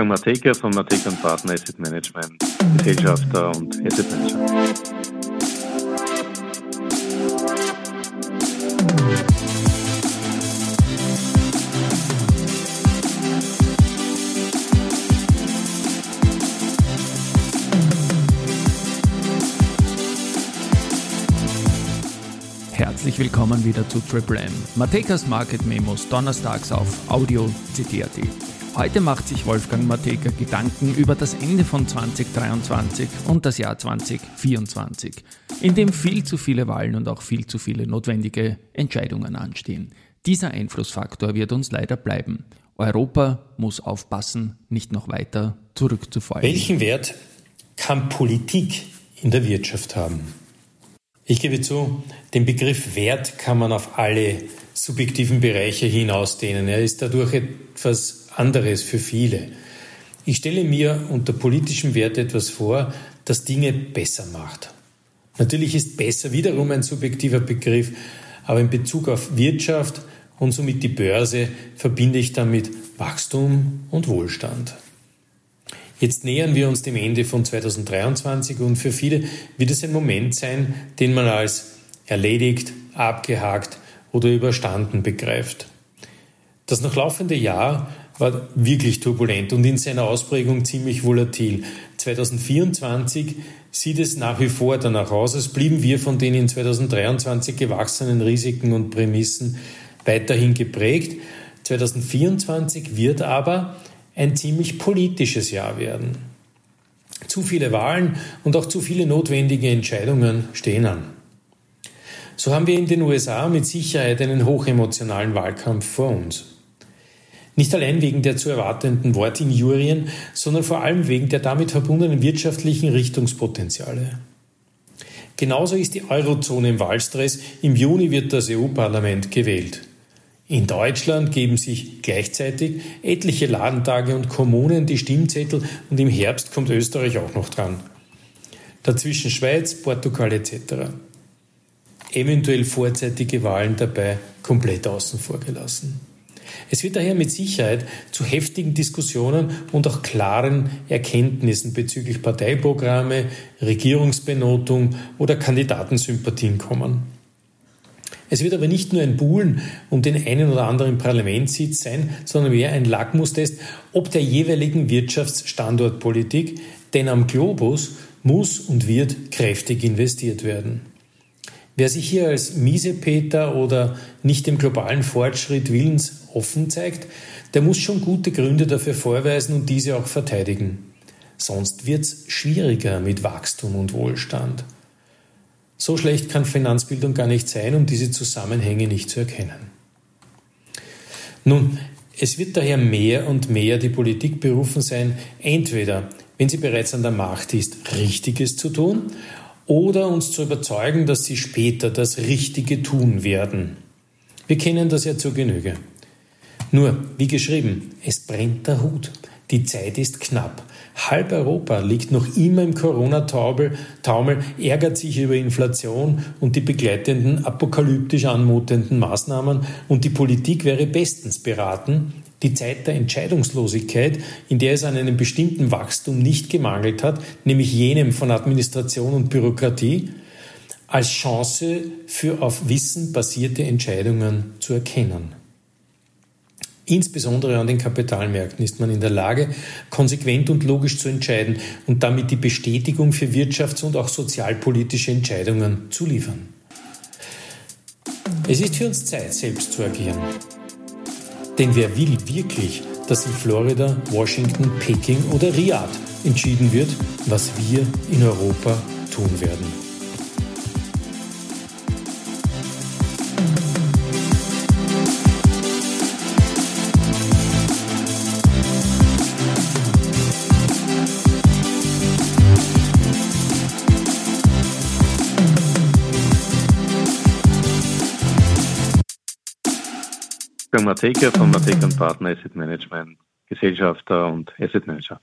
bin Mateka von Mateka Partner Asset Management, Gesellschafter und Asset Manager. Herzlich willkommen wieder zu Triple M. Matekas Market Memos donnerstags auf Audio CD.at. Heute macht sich Wolfgang Mateka Gedanken über das Ende von 2023 und das Jahr 2024, in dem viel zu viele Wahlen und auch viel zu viele notwendige Entscheidungen anstehen. Dieser Einflussfaktor wird uns leider bleiben. Europa muss aufpassen, nicht noch weiter zurückzufallen. Welchen Wert kann Politik in der Wirtschaft haben? Ich gebe zu, den Begriff Wert kann man auf alle subjektiven Bereiche hinausdehnen. Er ist dadurch etwas anderes für viele. Ich stelle mir unter politischem Wert etwas vor, das Dinge besser macht. Natürlich ist besser wiederum ein subjektiver Begriff, aber in Bezug auf Wirtschaft und somit die Börse verbinde ich damit Wachstum und Wohlstand. Jetzt nähern wir uns dem Ende von 2023 und für viele wird es ein Moment sein, den man als erledigt, abgehakt oder überstanden begreift. Das noch laufende Jahr war wirklich turbulent und in seiner Ausprägung ziemlich volatil. 2024 sieht es nach wie vor danach aus, als blieben wir von den in 2023 gewachsenen Risiken und Prämissen weiterhin geprägt. 2024 wird aber ein ziemlich politisches Jahr werden. Zu viele Wahlen und auch zu viele notwendige Entscheidungen stehen an. So haben wir in den USA mit Sicherheit einen hochemotionalen Wahlkampf vor uns. Nicht allein wegen der zu erwartenden Wortinjurien, sondern vor allem wegen der damit verbundenen wirtschaftlichen Richtungspotenziale. Genauso ist die Eurozone im Wahlstress. Im Juni wird das EU-Parlament gewählt. In Deutschland geben sich gleichzeitig etliche Ladentage und Kommunen die Stimmzettel und im Herbst kommt Österreich auch noch dran. Dazwischen Schweiz, Portugal etc. Eventuell vorzeitige Wahlen dabei komplett außen vor gelassen. Es wird daher mit Sicherheit zu heftigen Diskussionen und auch klaren Erkenntnissen bezüglich Parteiprogramme, Regierungsbenotung oder Kandidatensympathien kommen. Es wird aber nicht nur ein Buhlen um den einen oder anderen Parlamentssitz sein, sondern mehr ein Lackmustest, ob der jeweiligen Wirtschaftsstandortpolitik, denn am Globus muss und wird kräftig investiert werden. Wer sich hier als Miesepeter oder nicht dem globalen Fortschritt willens offen zeigt, der muss schon gute Gründe dafür vorweisen und diese auch verteidigen. Sonst wird es schwieriger mit Wachstum und Wohlstand. So schlecht kann Finanzbildung gar nicht sein, um diese Zusammenhänge nicht zu erkennen. Nun, es wird daher mehr und mehr die Politik berufen sein, entweder, wenn sie bereits an der Macht ist, Richtiges zu tun oder uns zu überzeugen, dass sie später das Richtige tun werden. Wir kennen das ja zur Genüge. Nur, wie geschrieben, es brennt der Hut. Die Zeit ist knapp. Halb Europa liegt noch immer im Corona-Taumel, ärgert sich über Inflation und die begleitenden apokalyptisch anmutenden Maßnahmen und die Politik wäre bestens beraten, die Zeit der Entscheidungslosigkeit, in der es an einem bestimmten Wachstum nicht gemangelt hat, nämlich jenem von Administration und Bürokratie, als Chance für auf Wissen basierte Entscheidungen zu erkennen. Insbesondere an den Kapitalmärkten ist man in der Lage, konsequent und logisch zu entscheiden und damit die Bestätigung für wirtschafts- und auch sozialpolitische Entscheidungen zu liefern. Es ist für uns Zeit, selbst zu agieren. Denn wer will wirklich, dass in Florida, Washington, Peking oder Riyadh entschieden wird, was wir in Europa tun werden? Wolfgang Mateka von Mateka Partner Asset Management, Gesellschafter und Asset Manager.